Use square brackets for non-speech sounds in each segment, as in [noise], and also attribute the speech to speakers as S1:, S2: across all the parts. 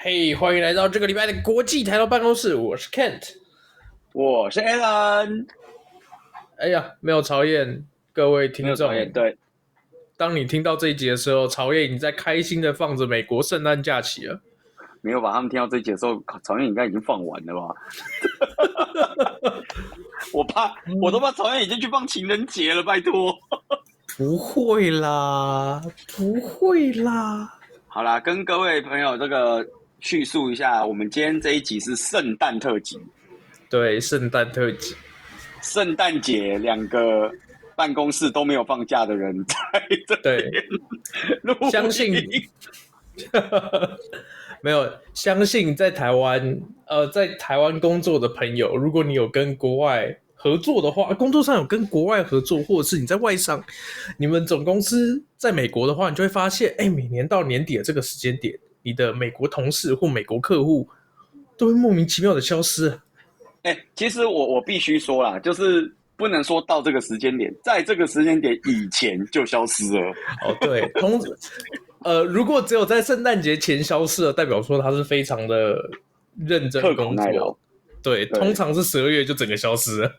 S1: 嘿，欢迎来到这个礼拜的国际台劳办公室。我是 Kent，
S2: 我是 Alan。
S1: 哎呀，没有曹燕，各位听众。
S2: 对，
S1: 当你听到这一集的时候，曹燕已经在开心的放着美国圣诞假期了。
S2: 没有吧？他们听到这一集的时候，曹燕应该已经放完了吧？[laughs] 我怕，我都怕曹燕已经去放情人节了，拜托。
S1: 不会啦，不会啦。
S2: 好啦，跟各位朋友这个叙述一下，我们今天这一集是圣诞特辑。
S1: 对，圣诞特辑。
S2: 圣诞节两个办公室都没有放假的人在。
S1: 对，相信 [laughs] 没有相信在台湾呃，在台湾工作的朋友，如果你有跟国外合作的话，工作上有跟国外合作，或者是你在外商，你们总公司在美国的话，你就会发现，哎，每年到年底的这个时间点，你的美国同事或美国客户都会莫名其妙的消失。
S2: 哎，其实我我必须说啦，就是不能说到这个时间点，在这个时间点以前就消失了。
S1: 哦，对，通呃，如果只有在圣诞节前消失了，代表说他是非常的认真工作。对，对，通常是十二月就整个消失了。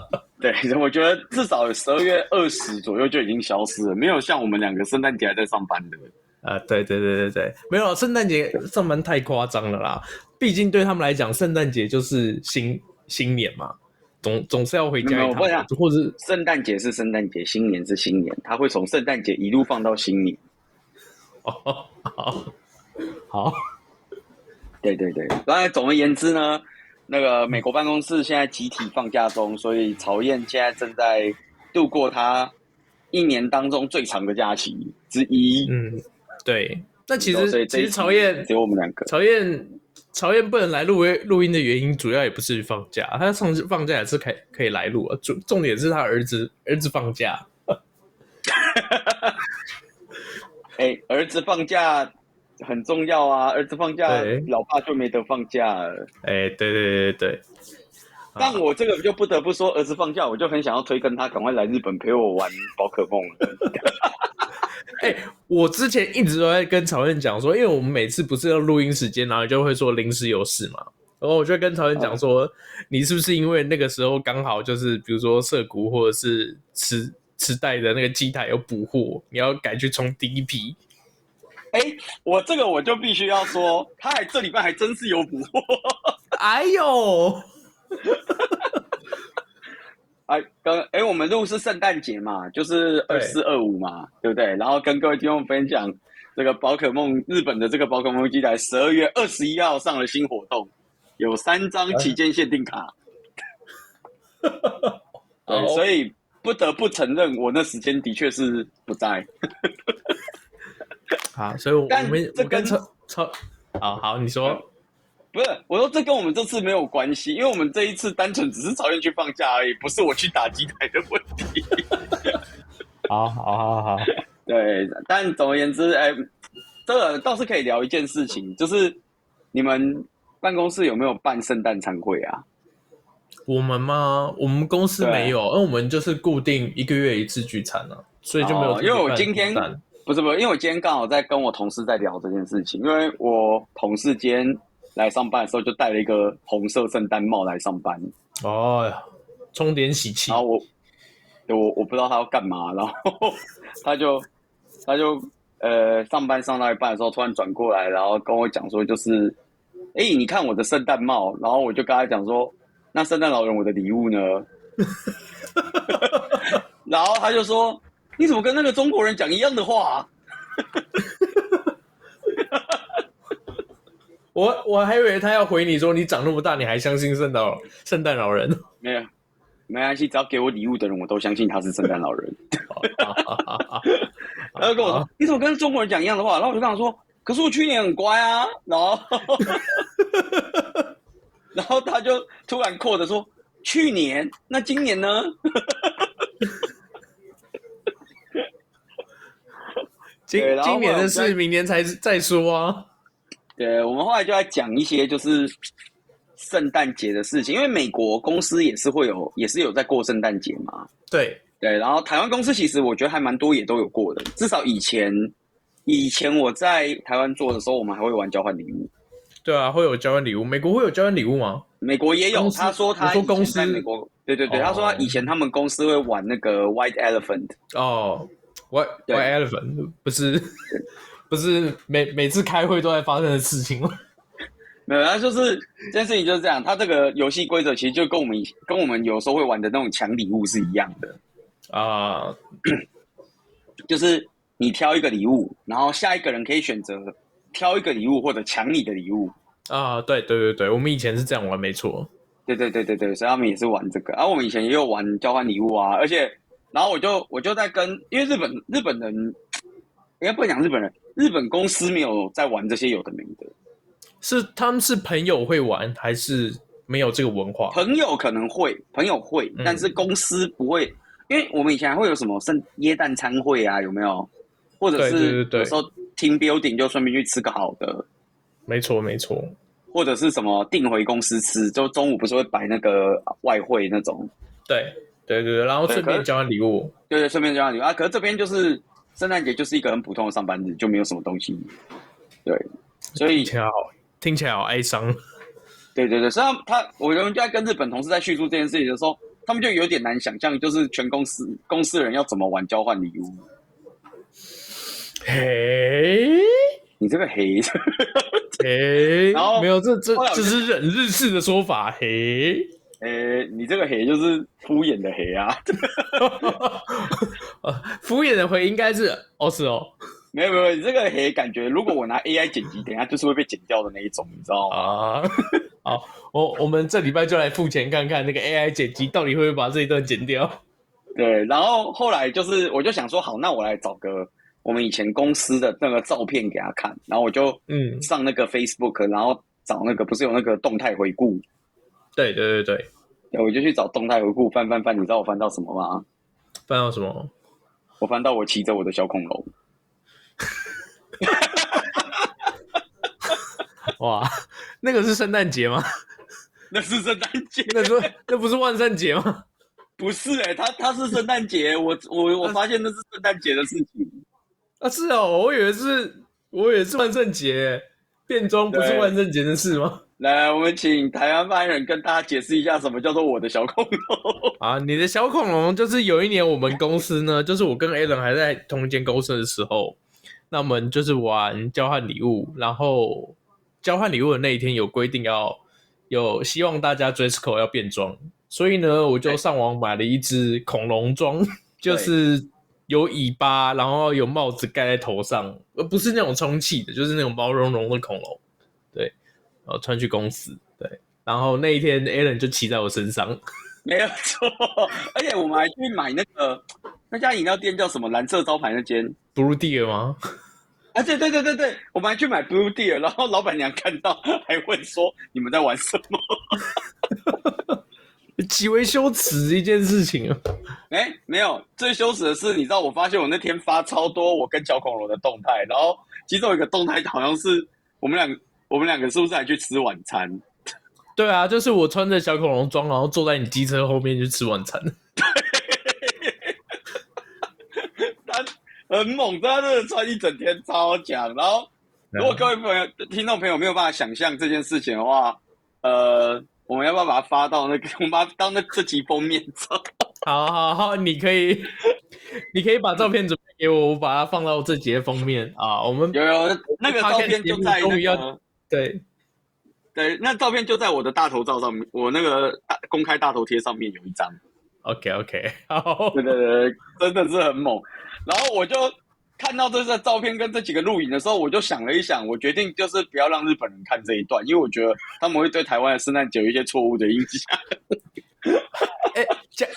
S1: [laughs]
S2: 对，我觉得至少十二月二十左右就已经消失了，没有像我们两个圣诞节还在上班的。
S1: 啊、呃，对对对对对，没有圣诞节上班太夸张了啦。毕竟对他们来讲，圣诞节就是新新年嘛，总总是要回家一趟。或者
S2: 圣诞节是圣诞节，新年是新年，他会从圣诞节一路放到新年。
S1: 哦，好，好，
S2: 对对对。当然，总而言之呢。那个美国办公室现在集体放假中，所以曹燕现在正在度过他一年当中最长的假期之一。
S1: 嗯，对。那其实其实曹燕
S2: 只有我们两个。
S1: 曹燕曹燕不能来录音录音的原因，主要也不是放假，他上次放假也是可以可以来录啊。重重点是他儿子儿子放假。
S2: 哎、欸，儿子放假。[laughs] 很重要啊！儿子放假，老爸就没得放假了。
S1: 哎，对对对对对。
S2: 但我这个就不得不说，儿子放假，我就很想要推跟他赶快来日本陪我玩宝可梦。[laughs]
S1: 哎，我之前一直都在跟曹燕讲说，因为我们每次不是要录音时间，然后就会说临时有事嘛，然后我就跟曹燕讲说，你是不是因为那个时候刚好就是比如说涉谷或者是磁磁带的那个机台有补货，你要赶去冲第一批？
S2: 哎，我这个我就必须要说，他还这礼拜还真是有补货。[laughs]
S1: 哎呦，[laughs]
S2: 哎，刚哎，我们录是圣诞节嘛，就是二四二五嘛，对，对不对？然后跟各位听众分享这个宝可梦日本的这个宝可梦机台，十二月二十一号上了新活动，有三张旗舰限定卡。[laughs] 对，所以不得不承认，我那时间的确是不在。[laughs]
S1: 好，所以我们
S2: 这跟
S1: 超超好好，你说
S2: 不是？我说这跟我们这次没有关系，因为我们这一次单纯只是曹燕去放假而已，不是我去打机台的问题。
S1: 好好好好，[laughs]
S2: 对，但总而言之，哎，这个倒是可以聊一件事情，就是你们办公室有没有办圣诞餐会啊？
S1: 我们吗？我们公司没有，因为我们就是固定一个月一次聚餐啊，所以就没有、哦。
S2: 因为我今天。不是不是，因为我今天刚好在跟我同事在聊这件事情，因为我同事今天来上班的时候就戴了一个红色圣诞帽来上班，
S1: 哦，充点喜气。
S2: 然后我，我我不知道他要干嘛，然后他就 [laughs] 他就呃上班上到一半的时候突然转过来，然后跟我讲说就是，哎，你看我的圣诞帽，然后我就跟他讲说，那圣诞老人我的礼物呢？[laughs] 然后他就说。你怎么跟那个中国人讲一样的话啊？
S1: 我我还以为他要回你说，你长那么大，你还相信圣诞 [laughs] 圣诞老人？[laughs]
S2: 没有，没关系，只要给我礼物的人，我都相信他是圣诞老人。[laughs] 他就跟我说：“你怎么跟中国人讲一样的话？”然后我就跟他说：“可是我去年很乖啊。”然后，然后他就突然扩的说：“去年？那今年呢？”
S1: 今今年的事，明年才再说啊。
S2: 对，我们后来就在讲一些就是圣诞节的事情，因为美国公司也是会有，也是有在过圣诞节嘛。
S1: 对
S2: 对，然后台湾公司其实我觉得还蛮多，也都有过的。至少以前以前我在台湾做的时候，我们还会玩交换礼物。
S1: 对啊，会有交换礼物。美国会有交换礼物吗？
S2: 美国也有。他说他
S1: 说公司
S2: 在美国，对对对，他说他以前他们公司会玩那个 White Elephant。
S1: 哦，White White Elephant 不是 [laughs] 不是每每次开会都在发生的事情吗？[laughs]
S2: 没有，他就是这件事情就是这样。他这个游戏规则其实就跟我们跟我们有时候会玩的那种抢礼物是一样的啊，[clears throat] 就是你挑一个礼物，然后下一个人可以选择挑一个礼物或者抢你的礼物
S1: 啊。对对对对，我们以前是这样玩，没错。
S2: 对对对对对，所以他们也是玩这个。然后我们以前也有玩交换礼物啊，而且然后我就我就在跟，因为日本日本人应该不能讲日本人，日本公司没有在玩这些有的没的。
S1: 是他们是朋友会玩，还是没有这个文化？
S2: 朋友可能会，朋友会，嗯、但是公司不会，因为我们以前还会有什么圣耶诞餐会啊，有没有？或者是有时候 team building 就顺便去吃个好的。
S1: 没错没错。
S2: 或者是什么订回公司吃，就中午不是会摆那个外汇那种？
S1: 对对对，然后顺便交换礼物。
S2: 对对，顺便交换礼物啊！可是这边就是圣诞节就是一个很普通的上班日，就没有什么东西。对，所以。
S1: 听起来好哀伤。
S2: 对 [laughs] 对对，实际上他，我们就在跟日本同事在叙述这件事情的时候，他们就有点难想象，就是全公司公司的人要怎么玩交换礼物。
S1: 嘿，
S2: 你这个嘿，
S1: 嘿，[laughs]
S2: 然后
S1: 没有，这这这是日日式的说法，嘿，
S2: 诶，你这个黑就是敷衍的黑啊，[laughs] [laughs]
S1: 敷衍的回应该是哦是哦。
S2: 没有没有，你这个嘿感觉，如果我拿 AI 剪辑，等下就是会被剪掉的那一种，你知道吗？啊，
S1: 好，我我们这礼拜就来付钱看看那个 AI 剪辑到底会不会把这一段剪掉。
S2: 对，然后后来就是我就想说，好，那我来找个我们以前公司的那个照片给他看，然后我就嗯上那个 Facebook，然后找那个不是有那个动态回顾？
S1: 对对对对，
S2: 我就去找动态回顾，翻翻翻，你知道我翻到什么吗？
S1: 翻到什么？
S2: 我翻到我骑着我的小恐龙。[laughs]
S1: 哇，那个是圣诞节吗？[laughs]
S2: 那是圣诞节，
S1: 那是那不是万圣节吗？
S2: 不是哎、欸，他他是圣诞节，我我我发现那是圣诞节的事情
S1: 啊，是哦，我以为是，我以为是万圣节，变装不是万圣节的事吗？
S2: 来，我们请台湾发言人跟大家解释一下，什么叫做我的小恐龙
S1: 啊？你的小恐龙就是有一年我们公司呢，[laughs] 就是我跟 Alan 还在同一间公司的时候。那我们就是玩交换礼物，然后交换礼物的那一天有规定要有希望大家 dress code 要变装，所以呢，我就上网买了一只恐龙装，就是有尾巴，然后有帽子盖在头上，而不是那种充气的，就是那种毛茸茸的恐龙，对，然后穿去公司，对，然后那一天 Alan 就骑在我身上，[laughs]
S2: 没有错，而且我们还去买那个。那家饮料店叫什么？蓝色招牌那间
S1: Blue Deer 吗？[laughs]
S2: 啊，对对对对对，我们还去买 Blue Deer，然后老板娘看到还问说：“你们在玩什么？” [laughs]
S1: 极为羞耻一件事情啊！
S2: 哎、欸，没有，最羞耻的是，你知道，我发现我那天发超多我跟小恐龙的动态，然后其中有一个动态好像是我们两个，我们两个是不是还去吃晚餐？
S1: 对啊，就是我穿着小恐龙装，然后坐在你机车后面去吃晚餐。[laughs]
S2: 他很猛，他真的穿一整天超强。然后，如果各位朋友、听众朋友没有办法想象这件事情的话，呃，我们要不要把它发到那个？[laughs] 我们把它当那这集封面照。
S1: 好好好，你可以，[laughs] 你可以把照片准备给我，我把它放到这集的封面啊。我们
S2: 有有那个照片就在那个
S1: 对
S2: 对，那照片就在我的大头照上面，我那个公开大头贴上面有一张。
S1: OK OK，好，
S2: 对对对，真的是很猛。然后我就看到这个照片跟这几个录影的时候，我就想了一想，我决定就是不要让日本人看这一段，因为我觉得他们会对台湾的圣诞节有一些错误的印象。
S1: 哎，讲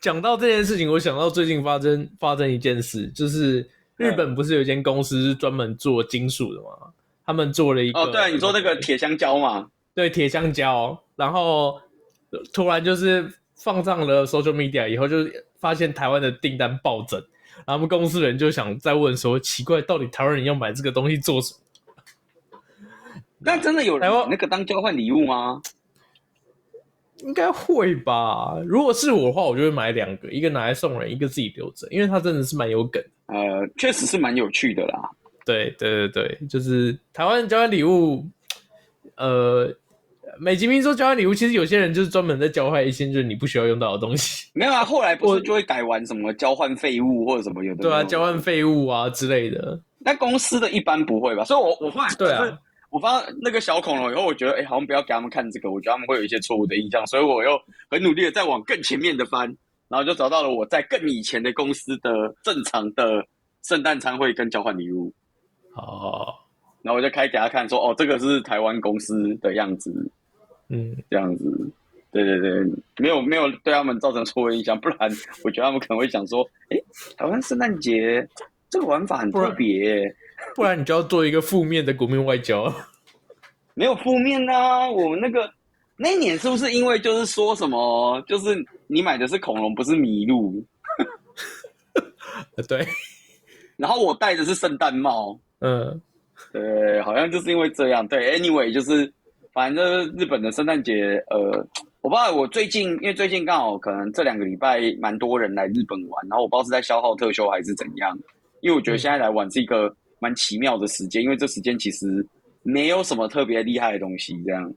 S1: 讲到这件事情，我想到最近发生发生一件事，就是日本不是有一间公司是专门做金属的吗？他们做了一个
S2: 哦，对，你说那个铁香蕉嘛？
S1: 对，铁香蕉，然后。突然就是放上了 social media 以后，就发现台湾的订单暴增，然后我们公司人就想再问说：奇怪，到底台湾人要买这个东西做什么？
S2: 那真的有人那个当交换礼物吗？
S1: 应该会吧。如果是我的话，我就会买两个，一个拿来送人，一个自己留着，因为它真的是蛮有梗。
S2: 呃，确实是蛮有趣的啦。
S1: 对对对对，就是台湾交换礼物，呃。美其名说交换礼物，其实有些人就是专门在交换一些就是你不需要用到的东西。[laughs]
S2: 没有啊，后来不是就会改玩什么交换废物或者什么有的。
S1: 对啊，交换废物啊之类的。
S2: 那公司的一般不会吧？所以我我后来
S1: 对啊，
S2: 我发那个小恐龙以后，我觉得哎、欸，好像不要给他们看这个，我觉得他们会有一些错误的印象，所以我又很努力的在往更前面的翻，然后就找到了我在更以前的公司的正常的圣诞餐会跟交换礼物。
S1: 哦，
S2: 然后我就开给他看说，哦，这个是台湾公司的样子。
S1: 嗯，
S2: 这样子，对对对，没有没有对他们造成错误影响，[laughs] 不然我觉得他们可能会想说，哎，台湾圣诞节这个玩法很特别，[laughs]
S1: 不然你就要做一个负面的国民外交。
S2: 没有负面啊，我们那个那一年是不是因为就是说什么，就是你买的是恐龙，不是麋鹿？[laughs]
S1: 对，然
S2: 后我戴的是圣诞帽，
S1: 嗯，
S2: 对，好像就是因为这样，对，anyway 就是。反正日本的圣诞节，呃，我不知道。我最近因为最近刚好可能这两个礼拜蛮多人来日本玩，然后我不知道是在消耗特休还是怎样。因为我觉得现在来玩是一个蛮奇妙的时间，因为这时间其实没有什么特别厉害的东西，这样。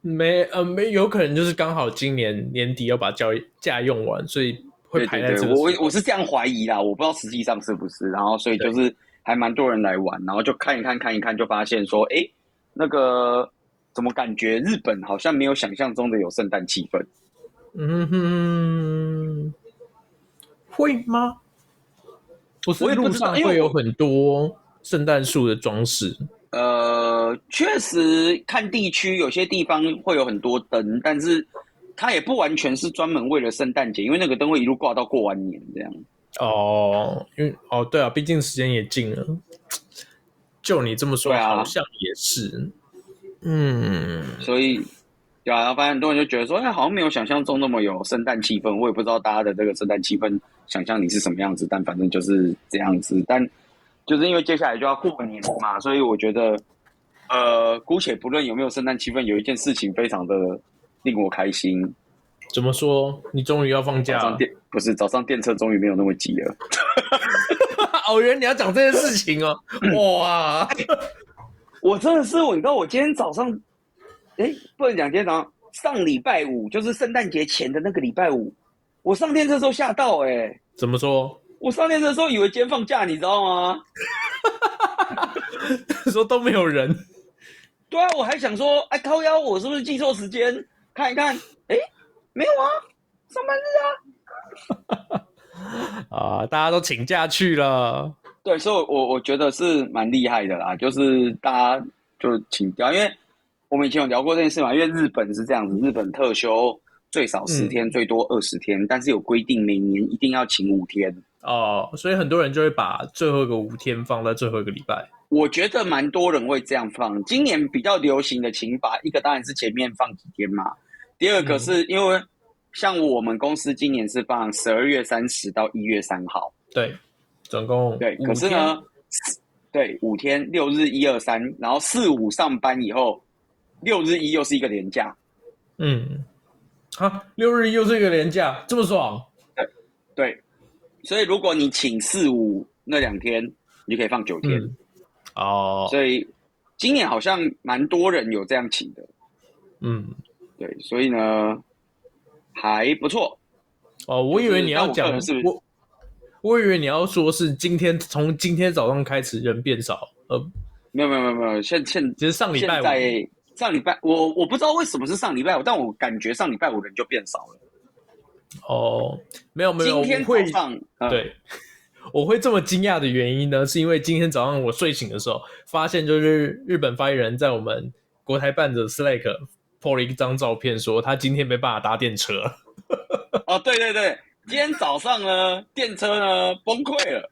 S1: 没呃没有可能就是刚好今年年底要把假假用完，所以会排在这个。
S2: 我我是这样怀疑啦，我不知道实际上是不是。然后所以就是还蛮多人来玩，然后就看一看看一看，就发现说，哎。那个怎么感觉日本好像没有想象中的有圣诞气氛？
S1: 嗯哼，会吗？不是路上会有很多圣诞树的装饰。
S2: 呃，确实看地区，有些地方会有很多灯，但是它也不完全是专门为了圣诞节，因为那个灯会一路挂到过完年这样。
S1: 哦，因为哦，对啊，毕竟时间也近了。就你这么说，好像也是，嗯，
S2: 所以，对啊，然后发现很多人就觉得说，哎，好像没有想象中那么有圣诞气氛。我也不知道大家的这个圣诞气氛想象你是什么样子，但反正就是这样子。但就是因为接下来就要过年了嘛，所以我觉得，呃，姑且不论有没有圣诞气氛，有一件事情非常的令我开心。
S1: 怎么说？你终于要放假了？
S2: 电不是早上电车终于没有那么挤了。[laughs] [laughs]
S1: 哦，原来你要讲这件事情哦！哇，
S2: 我真的是我，你知道我今天早上，哎，不能讲今天早上，上礼拜五就是圣诞节前的那个礼拜五，我上电车的时候吓到哎！
S1: 怎么说？
S2: 我上电车的时候以为今天放假，你知道吗？[laughs]
S1: 说都没有人。
S2: 对啊，我还想说，哎，靠腰，我是不是记错时间？看一看，哎。没有啊，上班日啊！[laughs]
S1: 啊，大家都请假去了。
S2: 对，所以我我觉得是蛮厉害的啦，就是大家就请假，因为我们以前有聊过这件事嘛。因为日本是这样子，日本特休最少十天，嗯、最多二十天，但是有规定每年一定要请五天。
S1: 哦，所以很多人就会把最后一个五天放在最后一个礼拜。
S2: 我觉得蛮多人会这样放。今年比较流行的请法，一个当然是前面放几天嘛。第二个是因为，像我们公司今年是放十二月三十到一月三号，
S1: 对，总共
S2: 对。可是呢，对，五天，六日一二三，然后四五上班以后，六日一又是一个连假。
S1: 嗯，啊，六日又是一个连假，这么爽？
S2: 对对，所以如果你请四五那两天，你就可以放九天。嗯、哦，所以今年好像蛮多人有这样请的。
S1: 嗯。
S2: 对，所以呢，还不错。
S1: 哦，我以为你要讲是，是，我我以为你要说是今天从今天早上开始人变少，呃，
S2: 没有没有没有没有，现现
S1: 其实上礼拜五，
S2: 上礼拜我我不知道为什么是上礼拜五，但我感觉上礼拜五人就变少了。
S1: 哦，没有没有，
S2: 今天早上
S1: 会、嗯、对，我会这么惊讶的原因呢，是因为今天早上我睡醒的时候，发现就是日本发言人在我们国台办的 Slack。po 了一张照片，说他今天没办法搭电车。[laughs]
S2: 哦，对对对，今天早上呢，电车呢崩溃了，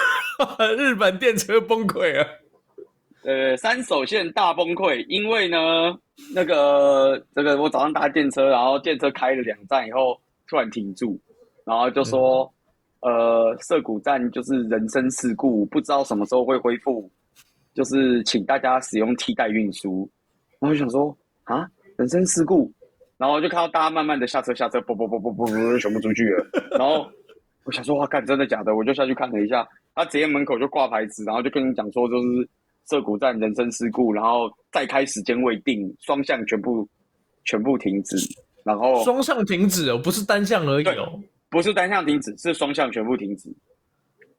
S2: [laughs]
S1: 日本电车崩溃了。
S2: 呃，山手线大崩溃，因为呢，那个这个我早上搭电车，然后电车开了两站以后突然停住，然后就说，嗯、呃，涩谷站就是人身事故，不知道什么时候会恢复，就是请大家使用替代运输。然后就想说。啊！人身事故，然后就看到大家慢慢的下车下车，啵啵啵啵啵啵，全部出去了。然后我想说，哇，干，真的假的？我就下去看了一下，他直接门口就挂牌子，然后就跟你讲说，就是涩谷站人身事故，然后再开时间未定，双向全部全部停止，然后
S1: 双向停止哦，不是单向而已哦，
S2: 不是单向停止，是双向全部停止。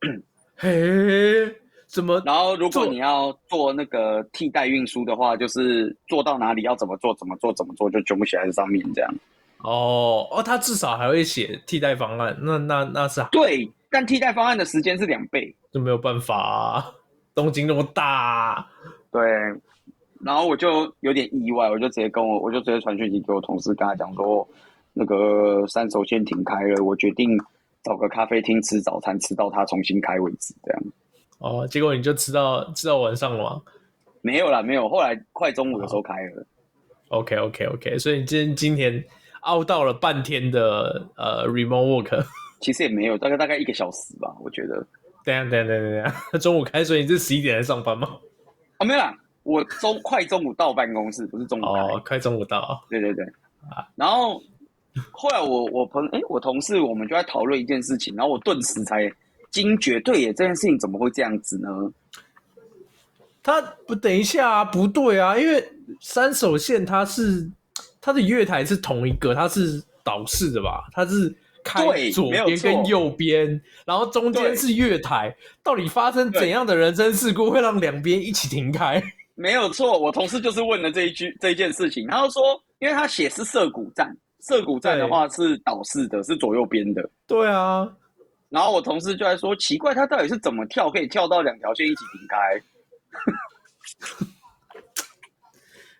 S2: [clears throat]
S1: 嘿，怎么？
S2: 然后如果你要做那个替代运输的话，就是做到哪里要怎么做，怎么做，怎么做，就全部写在上面这样。
S1: 哦哦，他至少还会写替代方案，那那那是
S2: 对。但替代方案的时间是两倍，
S1: 就没有办法啊。东京那么大，
S2: 对。然后我就有点意外，我就直接跟我，我就直接传讯息给我同事，跟他讲说，那个三手线停开了，我决定找个咖啡厅吃早餐，吃到它重新开为止，这样。
S1: 哦，结果你就吃到吃到晚上了吗？
S2: 没有啦，没有。后来快中午的时候开了。
S1: 哦、OK OK OK，所以今天今天熬到了半天的呃 remote work。[laughs]
S2: 其实也没有，大概大概一个小时吧，我觉得。
S1: 等下等下等下等下，[laughs] 中午开，所以你是十一点来上班吗？
S2: 啊，没有啦，我中快中午到办公室，不是中午开。
S1: 哦，快中午到。
S2: 对对对。啊，然后后来我我朋哎，我同事我们就在讨论一件事情，然后我顿时才惊觉，对耶，这件事情怎么会这样子呢？
S1: 他不等一下啊，不对啊，因为三手线它是它的月台是同一个，它是导式的吧？它是。开左边跟右边，然后中间是月台，到底发生怎样的人身事故会让两边一起停开？
S2: 没有错，我同事就是问了这一句这一件事情，他就说，因为他写是涩谷站，涩谷站的话是岛式的，是左右边的。
S1: 对啊，
S2: 然后我同事就在说，奇怪，他到底是怎么跳可以跳到两条线一起停开？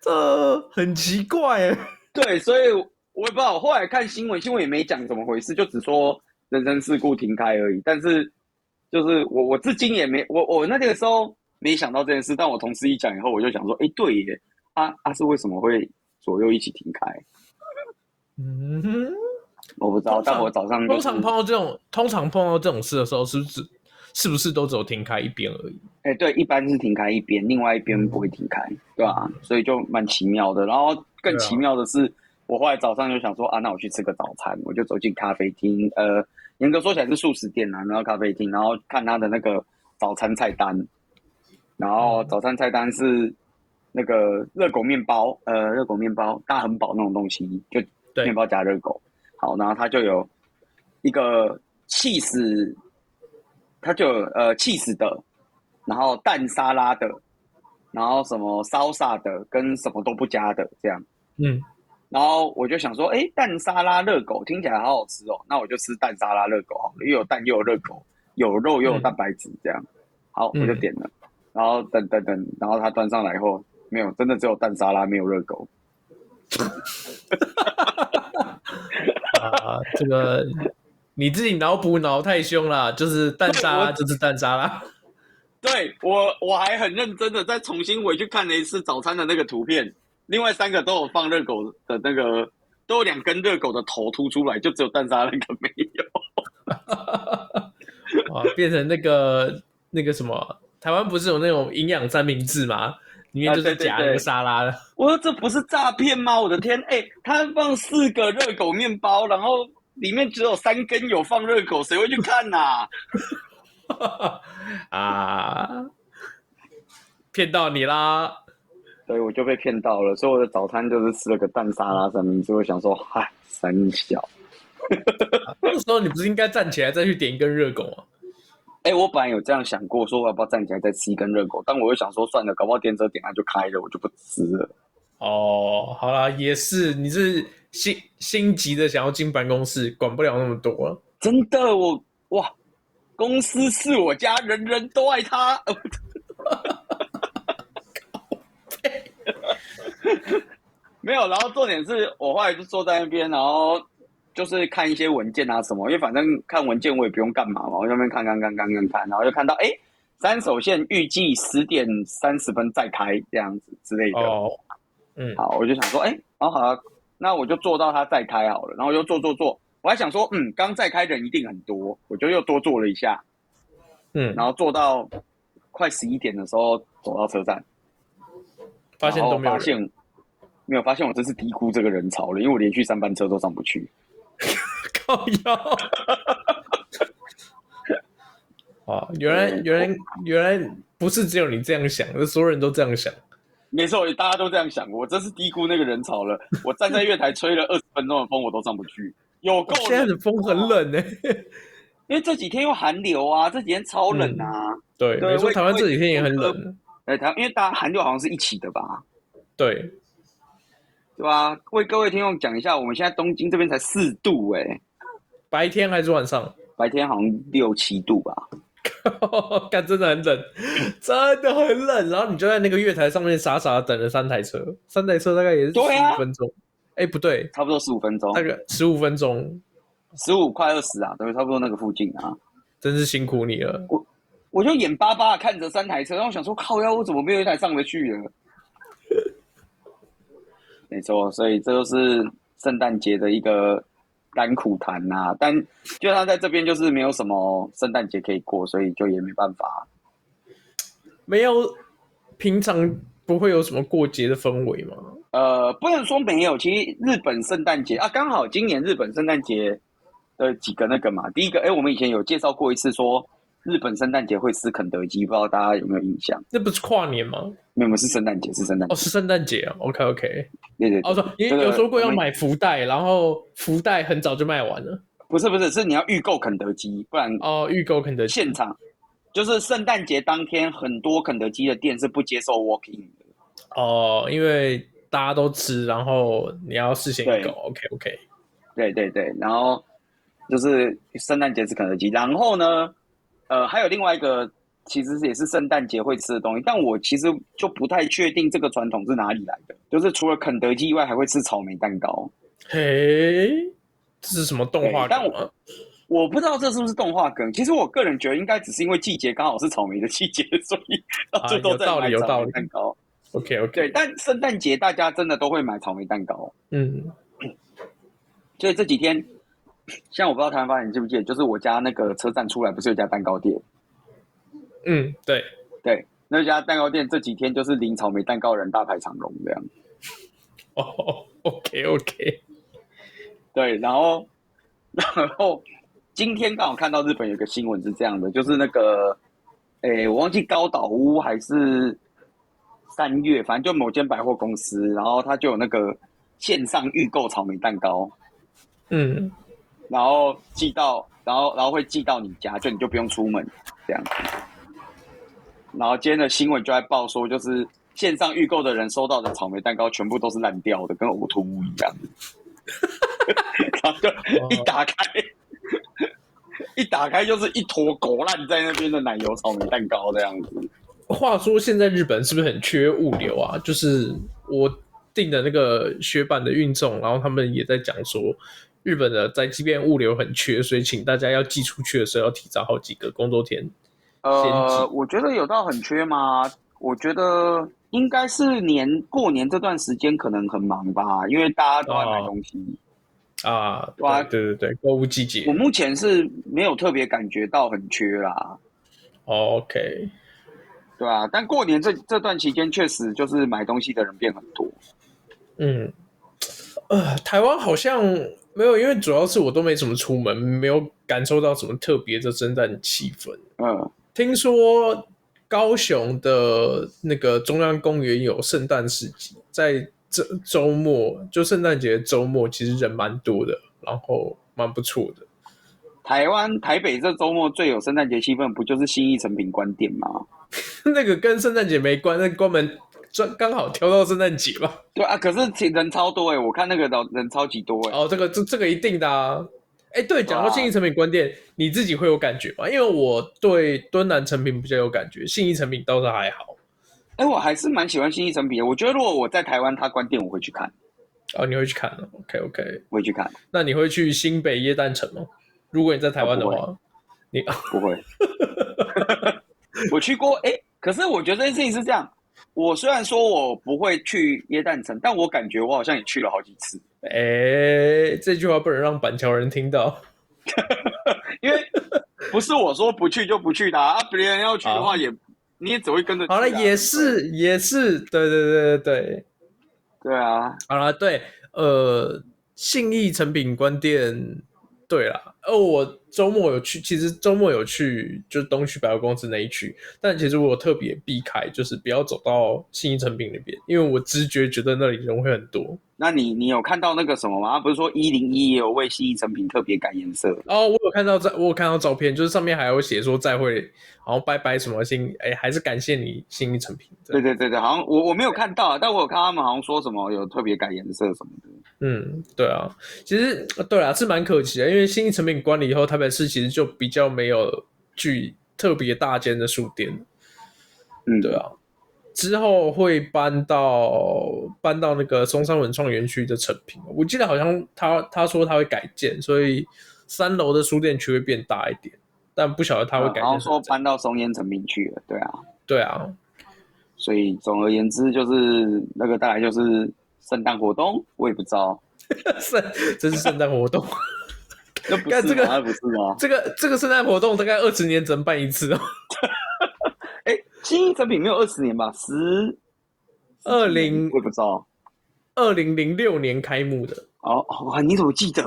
S2: [laughs]
S1: 这很奇怪哎。
S2: 对，所以。我也不知道，我后来看新闻，新闻也没讲怎么回事，就只说人身事故停开而已。但是，就是我我至今也没我我那个时候没想到这件事，但我同事一讲以后，我就想说，哎，对耶，啊啊是为什么会左右一起停开？
S1: 嗯哼，
S2: 我不知道。但我早上、就是、
S1: 通常碰到这种通常碰到这种事的时候，是不是是不是都只有停开一边而已？
S2: 哎，对，一般是停开一边，另外一边不会停开，嗯、对吧、啊？所以就蛮奇妙的。然后更奇妙的是。我后来早上就想说啊，那我去吃个早餐，我就走进咖啡厅，呃，严格说起来是素食店啊，然后咖啡厅，然后看他的那个早餐菜单，然后早餐菜单是那个热狗面包，呃，热狗面包大亨堡那种东西，就面包加热狗，好，然后它就有一个起司，它就有呃起司的，然后蛋沙拉的，然后什么烧萨的，跟什么都不加的这样，嗯。然后我就想说，哎，蛋沙拉热狗听起来好好吃哦，那我就吃蛋沙拉热狗好了，又有蛋又有热狗，有肉又有蛋白质，这样，好，我就点了。嗯、然后等等等，然后他端上来以后，没有，真的只有蛋沙拉，没有热狗。[laughs] [laughs]
S1: 啊，这个你自己脑补脑太凶了，就是蛋沙拉就是蛋沙拉。
S2: 对我，我还很认真的再重新回去看了一次早餐的那个图片。另外三个都有放热狗的那个，都有两根热狗的头凸出来，就只有蛋沙那个没有。[laughs]
S1: 哇，变成那个那个什么，台湾不是有那种营养三明治吗？里面就是夹那个沙拉的。
S2: 我说这不是诈骗吗？我的天，哎、欸，他放四个热狗面包，然后里面只有三根有放热狗，谁会去看呐、
S1: 啊？[laughs] 啊，骗到你啦！
S2: 所以我就被骗到了，所以我的早餐就是吃了个蛋沙拉三明治。我想说，嗨，三小。[laughs]
S1: 那个时候你不是应该站起来再去点一根热狗吗？
S2: 哎、欸，我本来有这样想过，说我要不要站起来再吃一根热狗，但我又想说，算了，搞不好电车点它就开了，我就不吃了。
S1: 哦，好啦，也是，你是心心急的想要进办公室，管不了那么多。
S2: 真的，我哇，公司是我家，人人都爱他。[laughs] 没有，然后重点是我后来就坐在那边，然后就是看一些文件啊什么，因为反正看文件我也不用干嘛嘛，我在那边看看看看看看，然后就看到哎，三手线预计十点三十分再开这样子之类的。哦，嗯，好，我就想说，哎，然后好啊，那我就坐到它再开好了，然后又坐坐坐，我还想说，嗯，刚再开人一定很多，我就又多坐了一下，嗯，然后坐到快十一点的时候走到车站，
S1: 发现都没有人。
S2: 没有发现，我真是低估这个人潮了，因为我连续三班车都上不去。[laughs]
S1: 靠腰。[laughs] 啊，原来原来原来不是只有你这样想，是所有人都这样想。
S2: 没错，大家都这样想。我真是低估那个人潮了。[laughs] 我站在月台吹了二十分钟的风，我都上不去。有够冷。
S1: 现在的风很冷呢、欸，
S2: 因为这几天又寒流啊，这几天超冷啊。
S1: 嗯、对，没错，台湾这几天也很冷。
S2: 哎，台因为大家寒流好像是一起的吧？
S1: 对，
S2: 对吧？为各位听众讲一下，我们现在东京这边才四度哎、欸，
S1: 白天还是晚上？
S2: 白天好像六七度吧。[laughs]
S1: 干真的很冷，真的很冷。然后你就在那个月台上面傻傻的等了三台车，三台车大概也是十五分钟。哎、啊欸，不对，
S2: 差不多十五分钟。
S1: 大概十五分钟，
S2: 十五快二十啊，对，差不多那个附近啊。
S1: 真是辛苦你了。
S2: 我我就眼巴巴的看着三台车，然后想说靠腰，我怎么没有一台上得去了？没错，所以这就是圣诞节的一个。甘苦谈呐、啊，但就他在这边就是没有什么圣诞节可以过，所以就也没办法。
S1: 没有，平常不会有什么过节的氛围吗？
S2: 呃，不能说没有，其实日本圣诞节啊，刚好今年日本圣诞节的几个那个嘛，第一个，哎，我们以前有介绍过一次说。日本圣诞节会吃肯德基，不知道大家有没有印象？
S1: 那不是跨年吗？
S2: 没有，是圣诞节，是圣诞节。
S1: 哦，是圣诞节啊。OK OK，
S2: 对对，对。
S1: 哦，说也有说过要买福袋，然后福袋很早就卖完了。
S2: 不是不是，是你要预购肯德基，不然
S1: 哦，预购肯德基
S2: 现场就是圣诞节当天，很多肯德基的店是不接受 walk in 的。
S1: 哦，因为大家都吃，然后你要事先预购。OK OK，
S2: 对对对，然后就是圣诞节是肯德基，然后呢？呃，还有另外一个，其实也是圣诞节会吃的东西，但我其实就不太确定这个传统是哪里来的。就是除了肯德基以外，还会吃草莓蛋糕。
S1: 嘿，这是什么动画梗？
S2: 但我我不知道这是不是动画梗。其实我个人觉得，应该只是因为季节刚好是草莓的季节，[laughs] 所以到处都在买草莓蛋糕。
S1: OK OK。
S2: 对，但圣诞节大家真的都会买草莓蛋糕。
S1: 嗯，
S2: 所以这几天。像我不知道台湾发现你记不记得，就是我家那个车站出来不是有家蛋糕店？
S1: 嗯，对
S2: 对，那家蛋糕店这几天就是领草莓蛋糕人大排长龙这样。
S1: 哦，OK OK，[laughs]
S2: 对，然后然后今天刚好看到日本有个新闻是这样的，就是那个，诶，我忘记高岛屋还是三月，反正就某间百货公司，然后他就有那个线上预购草莓蛋糕。
S1: 嗯。
S2: 然后寄到，然后然后会寄到你家，就你就不用出门这样子。然后今天的新闻就在报说，就是线上预购的人收到的草莓蛋糕全部都是烂掉的，跟呕吐物一样。[laughs] 然后就一打开，一打开就是一坨狗烂在那边的奶油草莓蛋糕这样子。
S1: 话说现在日本是不是很缺物流啊？就是我订的那个雪板的运送，然后他们也在讲说。日本的在即便物流很缺，所以请大家要寄出去的时候要提早好几个工作天。
S2: 呃，我觉得有到很缺吗？我觉得应该是年过年这段时间可能很忙吧，因为大家都在买东西
S1: 啊。对对对，购物季节。
S2: 我目前是没有特别感觉到很缺啦。
S1: OK，
S2: 对啊，但过年这这段期间确实就是买东西的人变很多。
S1: 嗯，呃，台湾好像。没有，因为主要是我都没怎么出门，没有感受到什么特别的圣诞气氛。
S2: 嗯，
S1: 听说高雄的那个中央公园有圣诞市集，在这周末就圣诞节周末，其实人蛮多的，然后蛮不错的。
S2: 台湾台北这周末最有圣诞节气氛，不就是新义成品关店吗？[laughs]
S1: 那个跟圣诞节没关，那关门。刚刚好挑到圣诞节吧？
S2: 对啊，可是人超多哎，我看那个人超级多哎。
S1: 哦，这个这这个一定的啊！哎，对，讲到信义成品关店，你自己会有感觉吗？因为我对敦南成品比较有感觉，信义成品倒是还好。
S2: 哎，我还是蛮喜欢信义成品的。我觉得如果我在台湾，他关店，我会去看。
S1: 哦，你会去看？OK OK，
S2: 我会去看。
S1: 那你会去新北耶诞城吗？如果你在台湾的话，哦、你
S2: 不会。[laughs] 我去过，哎，可是我觉得这件事情是这样。我虽然说我不会去耶诞城，但我感觉我好像也去了好几次。[laughs]
S1: 哎、欸，这句话不能让板桥人听到，[laughs]
S2: 因为不是我说不去就不去的啊，别人要去的话也你也只会跟着。
S1: 好了，也是也是，对对对对对，
S2: 对啊。
S1: 好了，对，呃，信义成品关店，对啦，哦，我周末有去，其实周末有去，就是东区百货公司那一区，但其实我有特别避开，就是不要走到信义成品那边，因为我直觉觉得那里人会很多。
S2: 那你你有看到那个什么吗？不是说一零一也有为新义成品特别改颜色？
S1: 哦，我有看到在，我有看到照片，就是上面还有写说再会，然后拜拜什么新，哎，还是感谢你新义成品。
S2: 对对对对，好像我我没有看到，但我有看他们好像说什么有特别改颜色什么的。
S1: 嗯，对啊，其实对啊，是蛮可惜的，因为新义成品关了以后，台北市其实就比较没有具特别大间的书店。嗯，对啊。之后会搬到搬到那个松山文创园区的成品，我记得好像他他说他会改建，所以三楼的书店区会变大一点，但不晓得他会改建。然后
S2: 说搬到松烟成品去了，对啊，
S1: 对啊，
S2: 所以总而言之就是那个大概就是圣诞活动，我也不知道，[laughs]
S1: 圣这是圣诞活动，
S2: 那不是这个不是吗？
S1: 这个这个圣诞活动大概二十年只能办一次哦。
S2: 信义诚品没有二十年吧？十
S1: 二零
S2: 我不知道，
S1: 二零零六年开幕的。
S2: 哦哦，你怎么记得？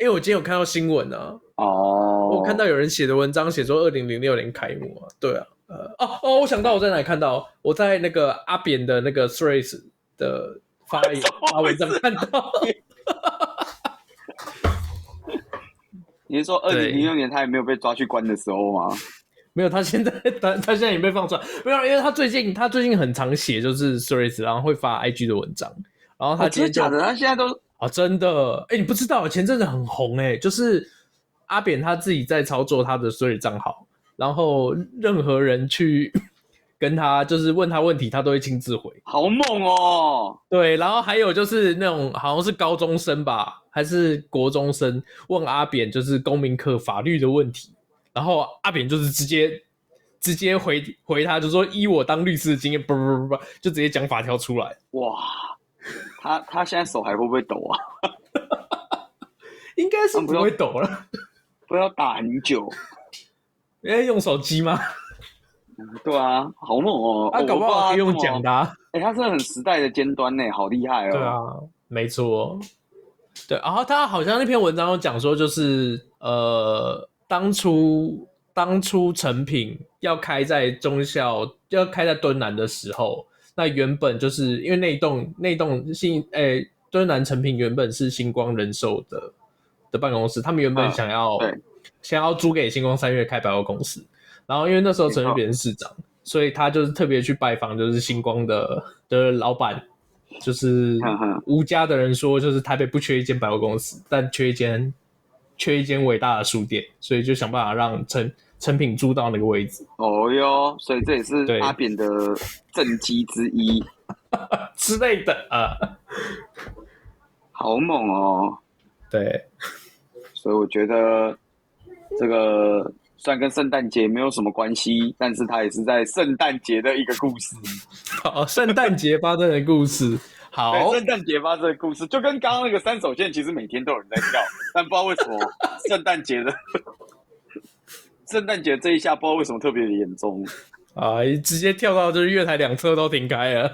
S1: 因为我今天有看到新闻啊。
S2: 哦，
S1: 我看到有人写的文章写说二零零六年开幕啊。对啊，呃，哦哦，我想到我在哪里看到？我在那个阿扁的那个 Threads 的发言 [laughs] 发文章看到。
S2: 你是说二零零六年他也没有被抓去关的时候吗？[laughs]
S1: 没有，他现在他他现在也被放出来，没有，因为他最近他最近很常写就是 Threads，然后会发 IG 的文章，然后他今天、哦、
S2: 假的，他现在都
S1: 啊、哦、真的，哎，你不知道，前阵子很红哎，就是阿扁他自己在操作他的 Threads 账号，然后任何人去跟他就是问他问题，他都会亲自回，
S2: 好猛哦，
S1: 对，然后还有就是那种好像是高中生吧，还是国中生问阿扁就是公民课法律的问题。然后阿扁就是直接直接回回他，就说依我当律师的经验，不不不不，就直接讲法条出来。
S2: 哇，他他现在手还会不会抖啊？[laughs]
S1: 应该是不会抖了，
S2: 不要打很久。
S1: 哎，用手机吗？[laughs]
S2: 对啊，好猛哦！
S1: 他、啊、搞不好用讲的、啊。[laughs]
S2: 哎，他是很时代的尖端呢，好厉害哦。
S1: 对啊，没错。对，然后他好像那篇文章有讲说，就是呃。当初当初成品要开在中校，要开在敦南的时候，那原本就是因为那栋那栋新诶、欸、敦南成品原本是星光人寿的的办公室，他们原本想要、啊、想要租给星光三月开百货公司，然后因为那时候陈水扁是市长，所以他就是特别去拜访，就是星光的的老板，就是吴家的人说，就是台北不缺一间百货公司，但缺一间。缺一间伟大的书店，所以就想办法让诚诚品租到那个位置。
S2: 哦哟，所以这也是阿扁的政绩之一 [laughs]
S1: 之类的啊，
S2: 好猛哦！
S1: 对，
S2: 所以我觉得这个虽然跟圣诞节没有什么关系，但是它也是在圣诞节的一个故事。[laughs]
S1: 好，圣诞节发生的故事。好，
S2: 圣诞节发生的故事就跟刚刚那个三手线，其实每天都有人在跳，但不知道为什么圣诞节的圣诞节这一下，不知道为什么特别的严重
S1: 啊！直接跳到就是月台两侧都停开了，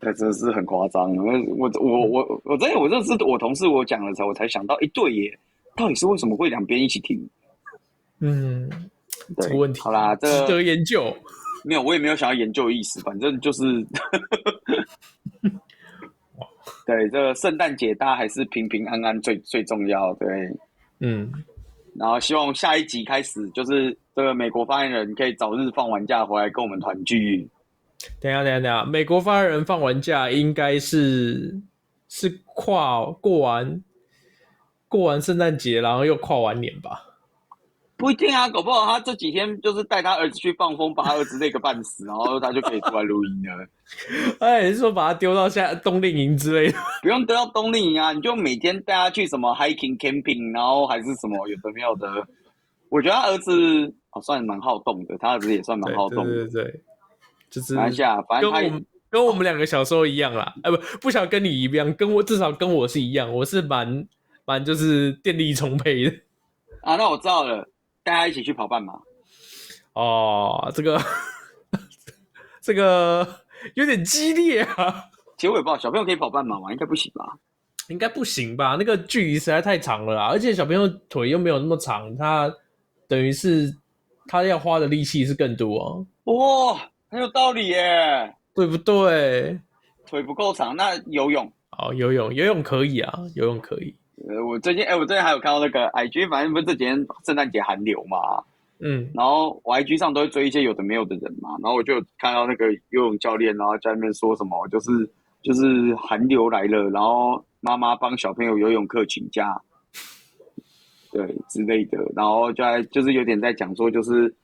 S2: 那真的是很夸张。我我我我我真的我认识我同事，我讲了才我才想到，哎，对耶，到底是为什么会两边一起停？
S1: 嗯，这个问题
S2: 好啦，这
S1: 值得研究。
S2: 没有，我也没有想要研究的意思，反正就是。[laughs] 对，这个圣诞节大家还是平平安安最最重要。对，
S1: 嗯，
S2: 然后希望下一集开始，就是这个美国发言人可以早日放完假回来跟我们团聚。
S1: 等一下，等一下，等一下，美国发言人放完假应该是是跨过完过完圣诞节，然后又跨完年吧。
S2: 不一定啊，搞不好他这几天就是带他儿子去放风，把他儿子累个半死，然后他就可以出来录音了。[laughs]
S1: 哎，是说把他丢到下冬令营之类的？[laughs]
S2: 不用丢到冬令营啊，你就每天带他去什么 hiking、camping，然后还是什么有的没有的。我觉得他儿子哦，算蛮好动的，他儿子也算蛮好动的。
S1: 对对对，就是
S2: 拿下反正他
S1: 跟我们跟我们两个小时候一样啦。哎，不不想跟你一样，跟我至少跟我是一样，我是蛮蛮就是电力充沛的。
S2: 啊，那我知道了。大家一起去跑半马
S1: 哦，这个 [laughs] 这个有点激烈啊。
S2: 其实我也不知道，小朋友可以跑半马吗？应该不行吧？
S1: 应该不行吧？那个距离实在太长了啦，而且小朋友腿又没有那么长，他等于是他要花的力气是更多啊。
S2: 哇，很有道理耶，
S1: 对不对？
S2: 腿不够长，那游泳？
S1: 好，游泳，游泳可以啊，游泳可以。
S2: 呃，我最近，哎、欸，我最近还有看到那个 IG，反正不是这几天圣诞节寒流嘛，
S1: 嗯，
S2: 然后我 IG 上都会追一些有的没有的人嘛，然后我就看到那个游泳教练，然后在那边说什么，就是就是寒流来了，然后妈妈帮小朋友游泳课请假，对之类的，然后就在就是有点在讲说，就是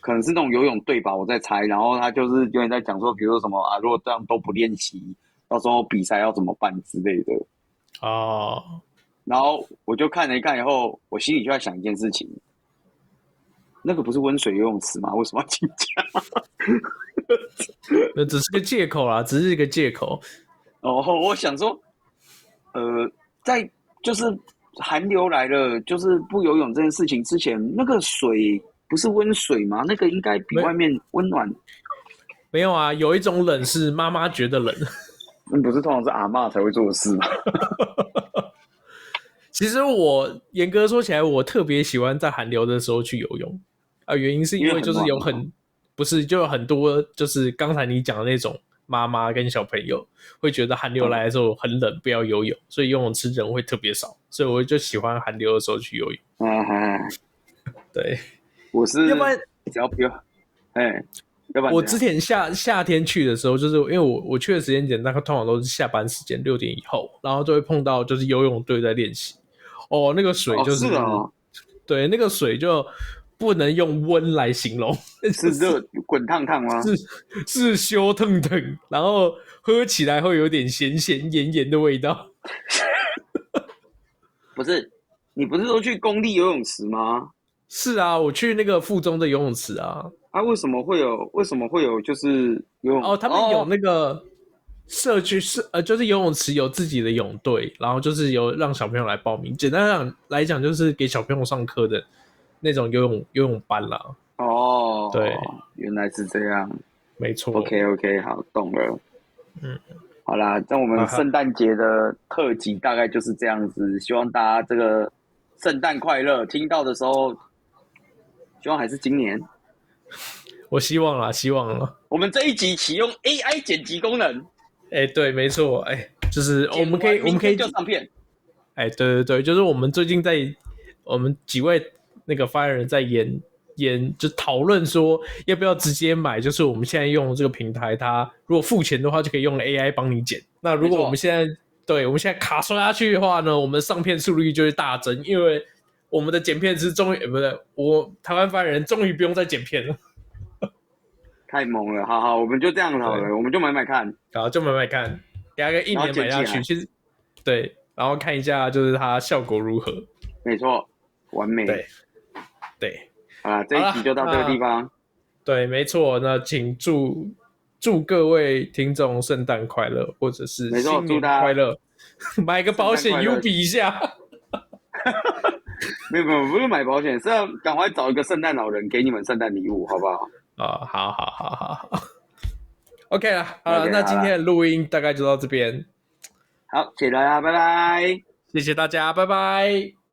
S2: 可能是那种游泳队吧，我在猜，然后他就是有点在讲说，比如说什么啊，如果这样都不练习，到时候比赛要怎么办之类的。
S1: 哦，
S2: 然后我就看了一看以后，我心里就在想一件事情：那个不是温水游泳池吗？为什么要请假？
S1: 那只是个借口啦，只是一个借口。
S2: 哦，我想说，呃，在就是寒流来了，就是不游泳这件事情之前，那个水不是温水吗？那个应该比外面温暖。
S1: 没有啊，有一种冷是妈妈觉得冷。
S2: 那不是通常是阿妈才会做的事吗？[laughs]
S1: 其实我严格说起来，我特别喜欢在寒流的时候去游泳啊，原因是因为就是有很，很不是就有很多就是刚才你讲的那种妈妈跟小朋友会觉得寒流来的时候很冷，嗯、不要游泳，所以游泳池人会特别少，所以我就喜欢寒流的时候去游泳。
S2: 嗯哼，[laughs]
S1: 对，
S2: 我是
S1: 要不然
S2: 只要不要，哎。
S1: 我之前夏夏天去的时候，就是因为我我去的时间点，大概通常都是下班时间六点以后，然后就会碰到就是游泳队在练习。哦，那个水就是，哦是哦、对，那个水就不能用温来形容，
S2: 是热滚烫烫吗？
S1: 是是羞腾腾，然后喝起来会有点咸咸盐盐的味道。[laughs]
S2: 不是，你不是说去公立游泳池吗？[laughs]
S1: 是啊，我去那个附中的游泳池啊。
S2: 啊，为什么会有？为什么会有？就是游泳
S1: 哦，他们有那个社区是、哦、呃，就是游泳池有自己的泳队，然后就是有让小朋友来报名。简单讲来讲，就是给小朋友上课的那种游泳游泳班啦。
S2: 哦，
S1: 对，
S2: 原来是这样，
S1: 没错。
S2: OK OK，好，懂了。
S1: 嗯，
S2: 好啦，那我们圣诞节的特辑大概就是这样子。希望大家这个圣诞快乐！听到的时候，希望还是今年。[laughs]
S1: 我希望啦，希望啦。
S2: 我们这一集启用 AI 剪辑功能。
S1: 哎、欸，对，没错，哎、欸，就是我们可以，我们可以
S2: 就上片。
S1: 哎、欸，对对对，就是我们最近在我们几位那个发言人在研研，就讨论说要不要直接买，就是我们现在用的这个平台，它如果付钱的话，就可以用 AI 帮你剪。那如果我们现在对我们现在卡刷下去的话呢，我们上片速率就会大增，因为。我们的剪片师终于不是，我台湾发言人终于不用再剪片了，[laughs]
S2: 太猛了！好好，我们就这样好了，我们就买买看，
S1: 好就买买看，给他个一年买下去，其实对，然后看一下就是它效果如何。
S2: 没错，完美。
S1: 对对
S2: 啊，这一集就到这个地方。
S1: 对，没错。那请祝祝各位听众圣诞快乐，或者是新年快乐，[laughs] 买个保险 U 比一下。[laughs]
S2: 没 [laughs] 有没有，不是买保险，是要赶快找一个圣诞老人给你们圣诞礼物，好不好？
S1: 哦，好好好好好，OK 了，好了，那今天的录音大概就到这边，
S2: 好，谢谢大家，拜拜，
S1: 谢谢大家，拜拜。